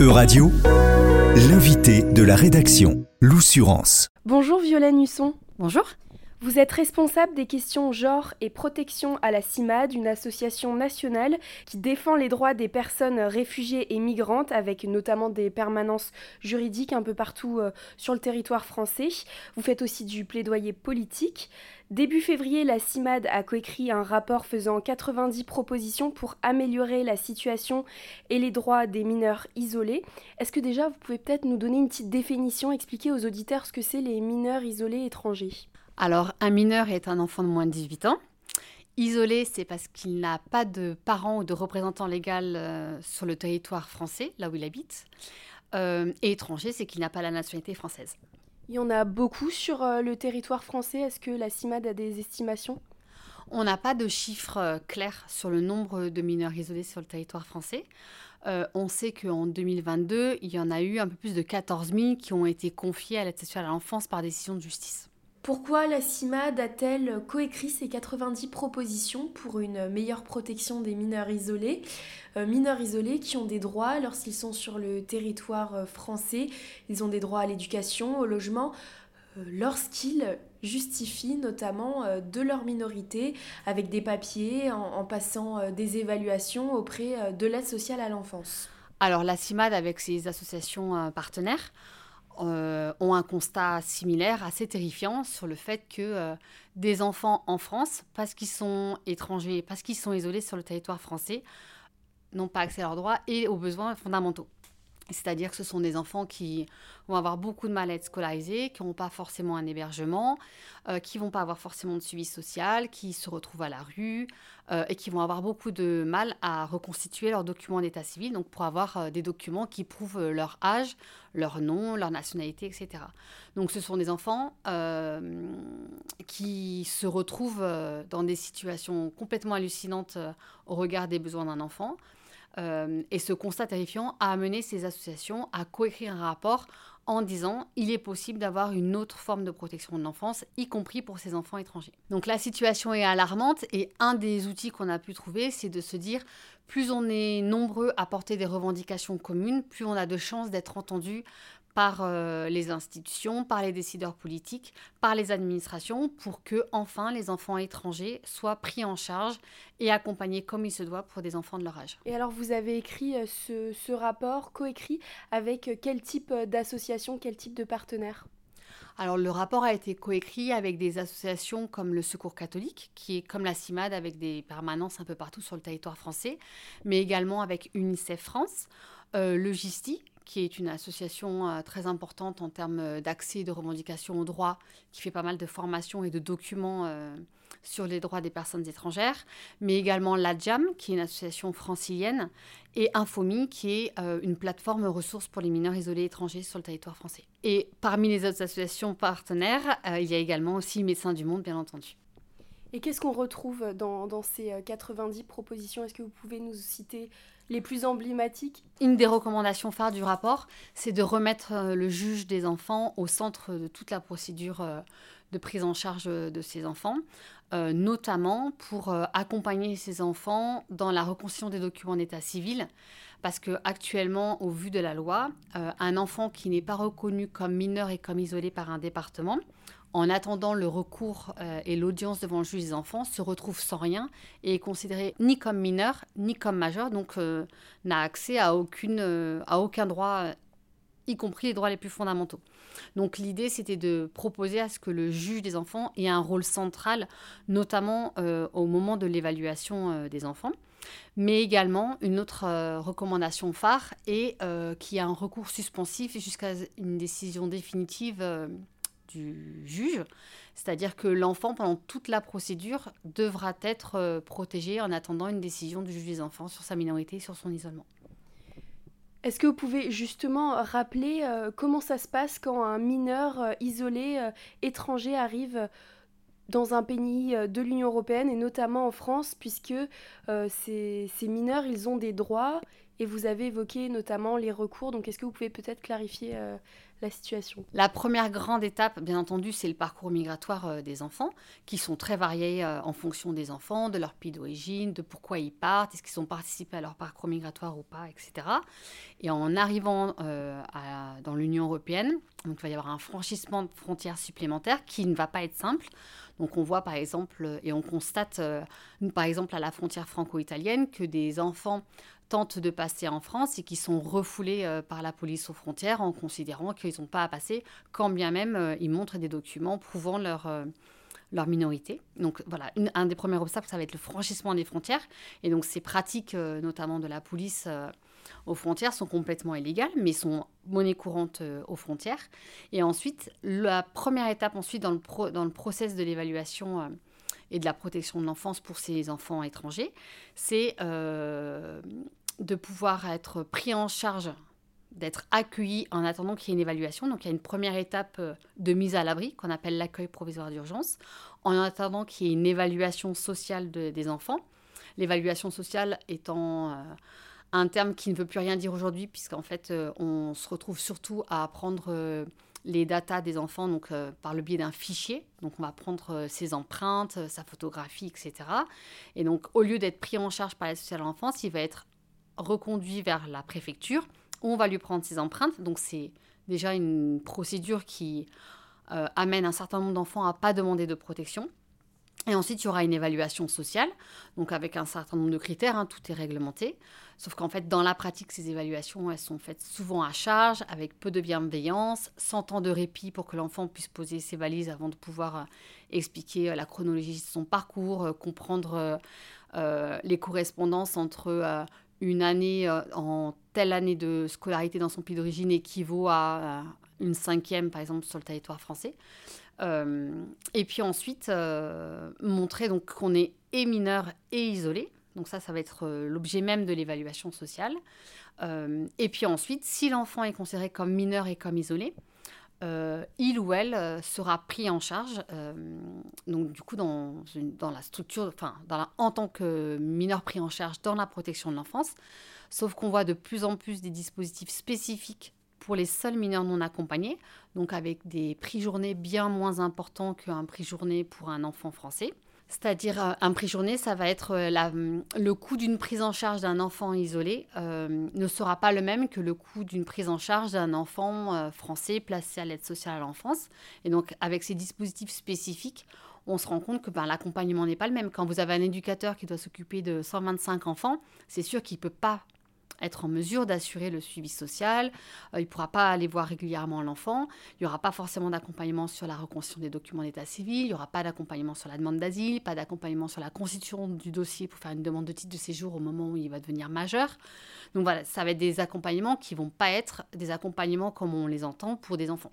Euradio, l'invité de la rédaction, l'Oussurance. Bonjour Violaine Husson. Bonjour. Vous êtes responsable des questions genre et protection à la CIMAD, une association nationale qui défend les droits des personnes réfugiées et migrantes, avec notamment des permanences juridiques un peu partout euh, sur le territoire français. Vous faites aussi du plaidoyer politique. Début février, la CIMAD a coécrit un rapport faisant 90 propositions pour améliorer la situation et les droits des mineurs isolés. Est-ce que déjà vous pouvez peut-être nous donner une petite définition, expliquer aux auditeurs ce que c'est les mineurs isolés étrangers? Alors, un mineur est un enfant de moins de 18 ans. Isolé, c'est parce qu'il n'a pas de parents ou de représentants légal euh, sur le territoire français, là où il habite. Euh, et étranger, c'est qu'il n'a pas la nationalité française. Il y en a beaucoup sur euh, le territoire français. Est-ce que la CIMAD a des estimations? On n'a pas de chiffres clairs sur le nombre de mineurs isolés sur le territoire français. on sait qu'en 2022, il y en a eu un peu plus de 14 000 qui ont été confiés à l'aide sexuelle à l'enfance par décision de justice. Pourquoi la CIMAD a-t-elle coécrit ces 90 propositions pour une meilleure protection des mineurs isolés euh, Mineurs isolés qui ont des droits lorsqu'ils sont sur le territoire euh, français, ils ont des droits à l'éducation, au logement, euh, lorsqu'ils justifient notamment de leur minorité avec des papiers, en, passant des évaluations auprès de l'aide sociale à l'enfance. Alors la CIMAD avec ses associations partenaires euh, ont un constat similaire, assez terrifiant, sur le fait que euh, des enfants en France, parce qu'ils sont étrangers, parce qu'ils sont isolés sur le territoire français, n'ont pas accès à leurs droits et aux besoins fondamentaux. C'est-à-dire que ce sont des enfants qui vont avoir beaucoup de mal à être scolarisés, qui n'ont pas forcément un hébergement, euh, qui vont pas avoir forcément de suivi social, qui se retrouvent à la rue euh, et qui vont avoir beaucoup de mal à reconstituer leurs documents d'état civil, donc pour avoir euh, des documents qui prouvent leur âge, leur nom, leur nationalité, etc. Donc ce sont des enfants qui se retrouvent dans des situations complètement hallucinantes au regard des besoins d'un enfant. Euh, et ce constat terrifiant a amené ces associations à coécrire un rapport en disant il est possible d'avoir une autre forme de protection de l'enfance, y compris pour ces enfants étrangers. Donc la situation est alarmante et un des outils qu'on a pu trouver, c'est de se dire plus on est nombreux à porter des revendications communes, plus on a de chances d'être entendus par euh, les institutions, par les décideurs politiques, par les administrations, pour que enfin les enfants étrangers soient pris en charge et accompagnés comme il se doit pour des enfants de leur âge. Et alors vous avez écrit euh, ce, ce rapport, coécrit avec euh, quel type d'association, quel type de partenaire? Alors le rapport a été coécrit avec des associations comme le Secours catholique, qui est comme la CIMAD avec des permanences un peu partout sur le territoire français, mais également avec UNICEF France, euh, le GISTI, qui est une association euh, très importante en termes d'accès et de revendication aux droits, qui fait pas mal de formations et de documents euh, sur les droits des personnes étrangères, mais également l'ADJAM, qui est une association francilienne, et Infomi, qui est une plateforme ressource pour les mineurs isolés étrangers sur le territoire français. Et parmi les autres associations partenaires, il y a également aussi Médecins du Monde, bien entendu. Et qu'est-ce qu'on retrouve dans, dans, ces 90 propositions? Est-ce que vous pouvez nous citer les plus emblématiques Une des recommandations phares du rapport, c'est de remettre euh, le juge des enfants au centre de toute la procédure euh, de prise en charge de ces enfants, euh, notamment pour accompagner ces enfants dans la reconstitution des documents d'état civil. Parce que actuellement, au vu de la loi, un enfant qui n'est pas reconnu comme mineur et comme isolé par un département, en attendant le recours euh, et l'audience devant le juge des enfants, se retrouve sans rien et est considéré ni comme mineur ni comme majeur, donc euh, n'a accès à, aucune, euh, à aucun droit, y compris les droits les plus fondamentaux. Donc l'idée, c'était de proposer à ce que le juge des enfants ait un rôle central, notamment au moment de l'évaluation des enfants. Mais également, une autre recommandation phare est y a un recours suspensif jusqu'à une décision définitive du juge, c'est-à-dire que l'enfant, pendant toute la procédure, devra être euh, protégé en attendant une décision du juge des enfants sur sa minorité et sur son isolement. Est-ce que vous pouvez justement rappeler euh, comment ça se passe quand un mineur euh, isolé étranger arrive dans un pays de l'Union européenne et notamment en France, puisque ces, ces, mineurs, ils ont des droits Et vous avez évoqué notamment les recours, donc est-ce que vous pouvez peut-être clarifier la situation? La première grande étape, bien entendu, c'est le parcours migratoire euh, des enfants, qui sont très variés euh, en fonction des enfants, de leur pays d'origine, de pourquoi ils partent, est-ce qu'ils ont participé à leur parcours migratoire ou pas, etc. Et en arrivant euh, dans l'Union européenne, donc il va y avoir un franchissement de frontières supplémentaires qui ne va pas être simple. Donc on voit par exemple, et on constate par exemple à la frontière franco-italienne que des enfants tentent de passer en France et qui sont refoulés euh, par la police aux frontières en considérant qu'ils n'ont pas à passer, quand bien même euh, ils montrent des documents prouvant leur, euh, minorité. Donc voilà, un des premiers obstacles, ça va être le franchissement des frontières. Et donc ces pratiques, notamment de la police aux frontières, sont complètement illégales, mais sont monnaie courante aux frontières. Et ensuite, la première étape ensuite dans le, pro, process de l'évaluation et de la protection de l'enfance pour ces enfants étrangers, c'est de pouvoir être pris en charge, d'être accueilli en attendant qu'il y ait une évaluation. Donc il y a une première étape euh, de mise à l'abri qu'on appelle l'accueil provisoire d'urgence, en attendant qu'il y ait une évaluation sociale des enfants. L'évaluation sociale étant euh, un terme qui ne veut plus rien dire aujourd'hui, puisqu'en fait euh, on se retrouve surtout à prendre les datas des enfants donc, par le biais d'un fichier. Donc on va prendre ses empreintes, sa photographie, etc. Et donc au lieu d'être pris en charge par la sociale à l'enfance, il va être reconduit vers la préfecture. On va lui prendre ses empreintes. Donc c'est déjà une procédure qui euh, amène un certain nombre d'enfants à pas demander de protection. Et ensuite, il y aura une évaluation sociale, donc avec un certain nombre de critères, hein, tout est réglementé. Sauf qu'en fait, dans la pratique, ces évaluations, elles sont faites souvent à charge, avec peu de bienveillance, sans temps de répit pour que l'enfant puisse poser ses valises avant de pouvoir euh, expliquer euh, la chronologie de son parcours, comprendre les correspondances entre une année euh, en telle année de scolarité dans son pays d'origine équivaut à euh, une cinquième, par exemple, sur le territoire français. Euh, et puis ensuite, montrer qu'on est et mineur et isolé. Donc ça, ça va être l'objet même de l'évaluation sociale. et puis ensuite, si l'enfant est considéré comme mineur et comme isolé, euh, il ou elle euh, sera pris en charge, euh, donc du coup dans, la structure, enfin dans en tant que mineur pris en charge dans la protection de l'enfance, sauf qu'on voit de plus en plus des dispositifs spécifiques pour les seuls mineurs non accompagnés, donc avec des prix journées bien moins importants qu'un prix journée pour un enfant français. C'est-à-dire euh, un prix journée, ça va être euh, la, hum, le coût d'une prise en charge d'un enfant isolé euh, ne sera pas le même que le coût d'une prise en charge d'un enfant français placé à l'aide sociale à l'enfance. Et donc avec ces dispositifs spécifiques, on se rend compte que ben, l'accompagnement n'est pas le même. Quand vous avez un éducateur qui doit s'occuper de 125 enfants, c'est sûr qu'il ne peut pas être en mesure d'assurer le suivi social. Euh, il ne pourra pas aller voir régulièrement l'enfant. Il n'y aura pas forcément d'accompagnement sur la reconstitution des documents d'état civil. Il n'y aura pas d'accompagnement sur la demande d'asile, pas d'accompagnement sur la constitution du dossier pour faire une demande de titre de séjour au moment où il va devenir majeur. Donc voilà, ça va être des accompagnements qui vont pas être des accompagnements comme on les entend pour des enfants.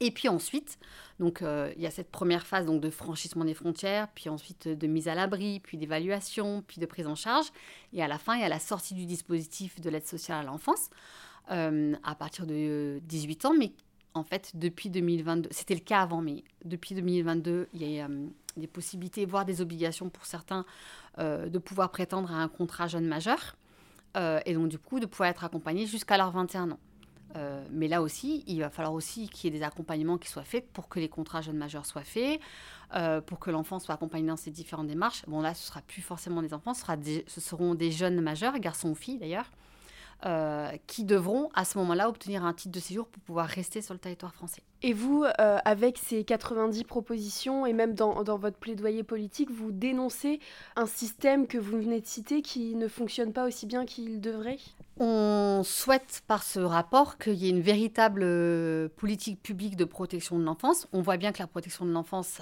Et puis ensuite, donc euh, il y a cette première phase donc de franchissement des frontières, puis ensuite de mise à l'abri, puis d'évaluation, puis de prise en charge, et à la fin il y a la sortie du dispositif de l'aide sociale à l'enfance euh, à partir de 18 ans, mais en fait depuis 2022, c'était le cas avant, mais depuis 2022 il y a euh, des possibilités, voire des obligations pour certains de pouvoir prétendre à un contrat jeune majeur, et donc du coup de pouvoir être accompagné jusqu'à leurs 21 ans. Euh, mais là aussi, il va falloir aussi qu'il y ait des accompagnements qui soient faits pour que les contrats jeunes majeurs soient faits, euh, pour que l'enfant soit accompagné dans ces différentes démarches. Bon, là, ce sera plus forcément des enfants, ce, seront des jeunes majeurs, garçons ou filles d'ailleurs, euh, qui devront à ce moment-là obtenir un titre de séjour pour pouvoir rester sur le territoire français. Et vous, avec ces 90 propositions et même dans, votre plaidoyer politique, vous dénoncez un système que vous venez de citer qui ne fonctionne pas aussi bien qu'il devrait? On souhaite par ce rapport qu'il y ait une véritable euh, politique publique de protection de l'enfance. On voit bien que la protection de l'enfance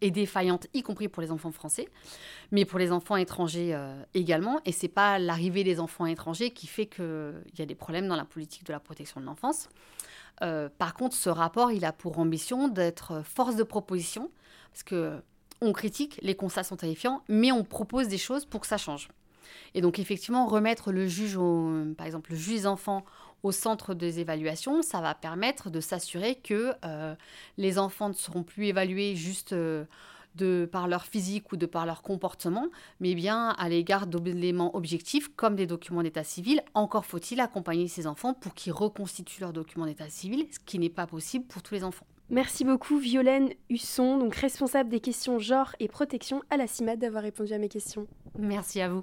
est défaillante, y compris pour les enfants français, mais pour les enfants étrangers euh, également. Et c'est pas l'arrivée des enfants étrangers qui fait qu'il y a des problèmes dans la politique de la protection de l'enfance. Euh, par contre, ce rapport, il a pour ambition d'être force de proposition, parce que on critique, les constats sont terrifiants, mais on propose des choses pour que ça change. Et donc effectivement, remettre le juge, par exemple le juge enfant au centre des évaluations, ça va permettre de s'assurer que euh, les enfants ne seront plus évalués juste euh, de par leur physique ou de par leur comportement, mais bien à l'égard d'éléments objectifs comme des documents d'état civil. Encore faut-il accompagner ces enfants pour qu'ils reconstituent leurs documents d'état civil, ce qui n'est pas possible pour tous les enfants. Merci beaucoup Violaine Husson, donc responsable des questions genre et protection à la CIMAD d'avoir répondu à mes questions. Merci à vous.